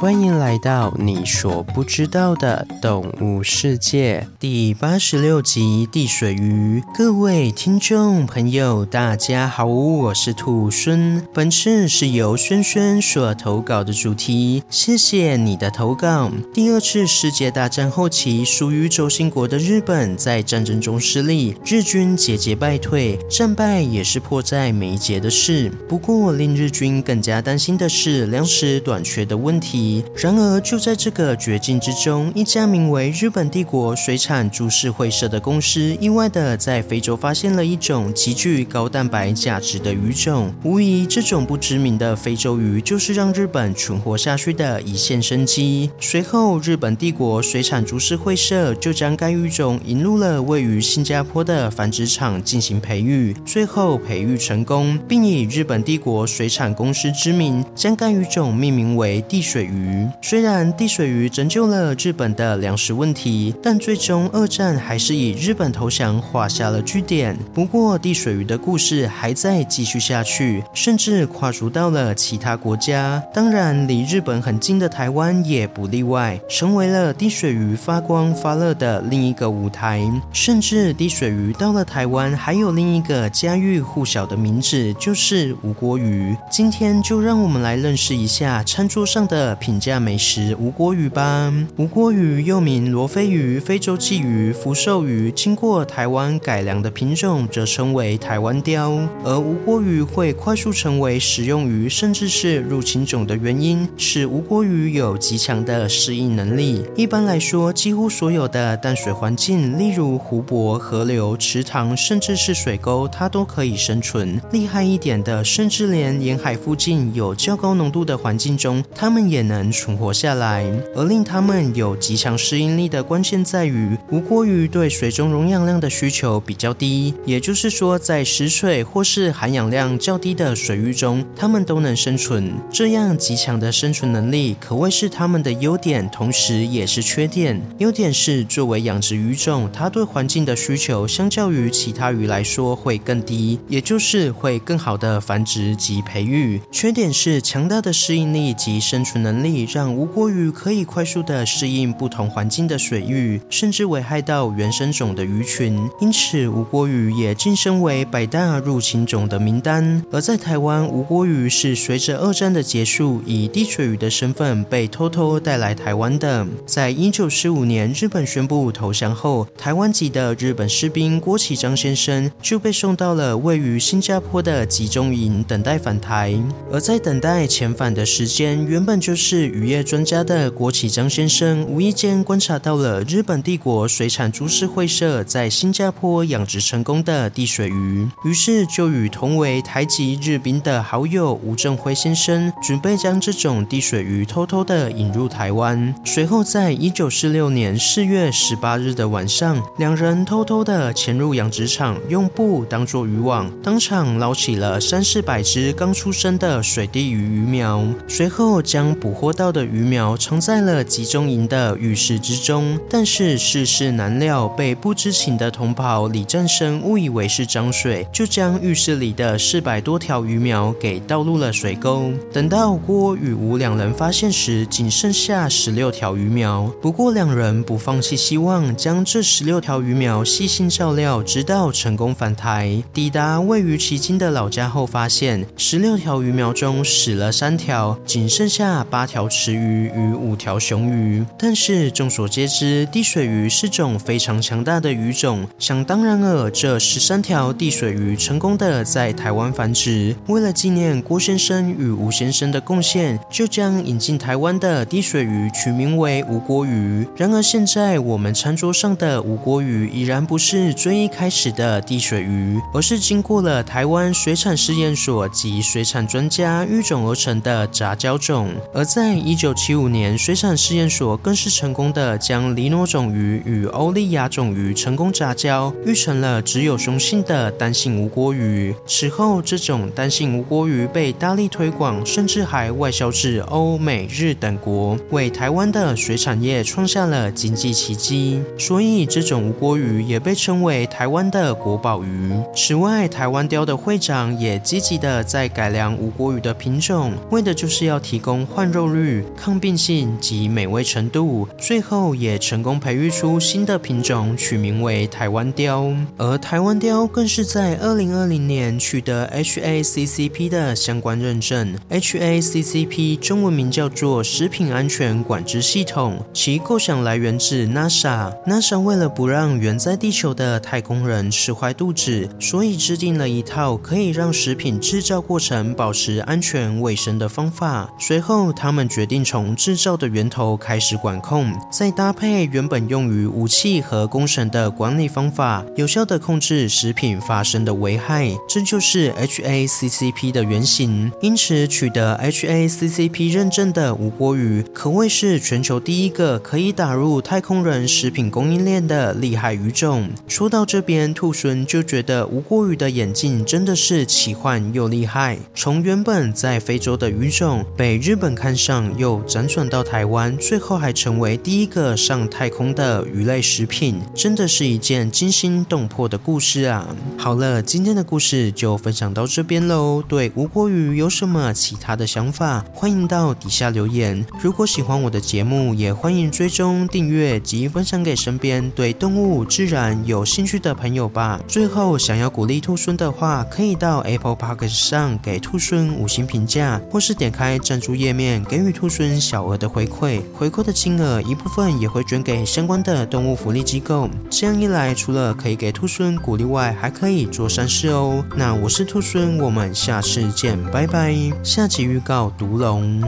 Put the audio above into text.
欢迎来到你所不知道的动物世界第八十六集地水鱼。各位听众朋友，大家好，我是兔孙。本次是由轩轩所投稿的主题，谢谢你的投稿。第二次世界大战后期，属于轴心国的日本在战争中失利，日军节节败退，战败也是迫在眉睫的事。不过，令日军更加担心的是粮食短缺的问题。然而，就在这个绝境之中，一家名为日本帝国水产株式会社的公司，意外的在非洲发现了一种极具高蛋白价值的鱼种。无疑，这种不知名的非洲鱼就是让日本存活下去的一线生机。随后，日本帝国水产株式会社就将该鱼种引入了位于新加坡的繁殖场进行培育，最后培育成功，并以日本帝国水产公司之名，将该鱼种命名为地水鱼。鱼虽然地水鱼拯救了日本的粮食问题，但最终二战还是以日本投降画下了句点。不过地水鱼的故事还在继续下去，甚至跨足到了其他国家。当然，离日本很近的台湾也不例外，成为了地水鱼发光发热的另一个舞台。甚至地水鱼到了台湾，还有另一个家喻户晓的名字，就是吴国鱼。今天就让我们来认识一下餐桌上的。平价美食吴锅鱼吧。吴锅鱼又名罗非鱼、非洲鲫鱼、福寿鱼，经过台湾改良的品种则称为台湾鲷。而吴锅鱼会快速成为食用鱼，甚至是入侵种的原因是吴锅鱼有极强的适应能力。一般来说，几乎所有的淡水环境，例如湖泊、河流、池塘，甚至是水沟，它都可以生存。厉害一点的，甚至连沿海附近有较高浓度的环境中，它们也能。能存活下来，而令它们有极强适应力的关键在于，无锅鱼对水中溶氧量的需求比较低，也就是说，在食水或是含氧量较低的水域中，它们都能生存。这样极强的生存能力可谓是它们的优点，同时也是缺点。优点是作为养殖鱼种，它对环境的需求相较于其他鱼来说会更低，也就是会更好的繁殖及培育。缺点是强大的适应力及生存能力。让吴郭鱼可以快速的适应不同环境的水域，甚至危害到原生种的鱼群，因此吴郭鱼也晋升为百大入侵种的名单。而在台湾，吴郭鱼是随着二战的结束，以地水鱼的身份被偷偷带来台湾的。在一九四五年日本宣布投降后，台湾籍的日本士兵郭启章先生就被送到了位于新加坡的集中营等待返台。而在等待遣返的时间，原本就是。是渔业专家的郭启章先生无意间观察到了日本帝国水产株式会社在新加坡养殖成功的地水鱼，于是就与同为台籍日兵的好友吴正辉先生准备将这种地水鱼偷偷的引入台湾。随后，在一九四六年四月十八日的晚上，两人偷偷的潜入养殖场，用布当作渔网，当场捞起了三四百只刚出生的水地鱼鱼苗，随后将捕获。到的鱼苗藏在了集中营的浴室之中，但是世事难料，被不知情的同袍李振生误以为是脏水，就将浴室里的四百多条鱼苗给倒入了水沟。等到郭与吴两人发现时，仅剩下十六条鱼苗。不过两人不放弃希望，将这十六条鱼苗细心照料，直到成功返台。抵达位于旗津的老家后，发现十六条鱼苗中死了三条，仅剩下八条。池鱼与五条雄鱼，但是众所皆知，地水鱼是种非常强大的鱼种。想当然尔，这十三条地水鱼成功的在台湾繁殖。为了纪念郭先生与吴先生的贡献，就将引进台湾的地水鱼取名为吴郭鱼。然而现在我们餐桌上的吴郭鱼已然不是最一开始的地水鱼，而是经过了台湾水产试验所及水产专家育种而成的杂交种。而在在一九七五年，水产试验所更是成功的将里诺种鱼与欧利亚种鱼成功杂交，育成了只有雄性的单性无郭鱼。此后，这种单性无郭鱼被大力推广，甚至还外销至欧美日等国，为台湾的水产业创下了经济奇迹。所以，这种无郭鱼也被称为台湾的国宝鱼。此外，台湾雕的会长也积极的在改良无郭鱼的品种，为的就是要提供换肉。率、抗病性及美味程度，最后也成功培育出新的品种，取名为台湾雕。而台湾雕更是在二零二零年取得 HACCP 的相关认证。HACCP 中文名叫做食品安全管制系统，其构想来源自 NASA。NASA 为了不让远在地球的太空人吃坏肚子，所以制定了一套可以让食品制造过程保持安全卫生的方法。随后，他们决定从制造的源头开始管控，再搭配原本用于武器和工程的管理方法，有效地控制食品发生的危害。这就是 HACCP 的原型。因此，取得 HACCP 认证的吴郭鱼，可谓是全球第一个可以打入太空人食品供应链的厉害鱼种。说到这边，兔孙就觉得吴郭鱼的眼镜真的是奇幻又厉害。从原本在非洲的鱼种，被日本看上，又辗转到台湾，最后还成为第一个上太空的鱼类食品，真的是一件惊心动魄的故事啊！好了，今天的故事就分享到这边喽。对吴国鱼有什么其他的想法，欢迎到底下留言。如果喜欢我的节目，也欢迎追踪订阅及分享给身边对动物自然有兴趣的朋友吧。最后，想要鼓励兔孙的话，可以到 Apple Podcast 上给兔孙五星评价，或是点开赞助页面给予兔孙小额的回馈。回馈的金额一部分也会捐给相关的动物福利机构。这样一来，除了可以给兔孙鼓励外，还可以做善事哦。那我是兔孙，我们下次见，拜拜。下集预告：毒龙。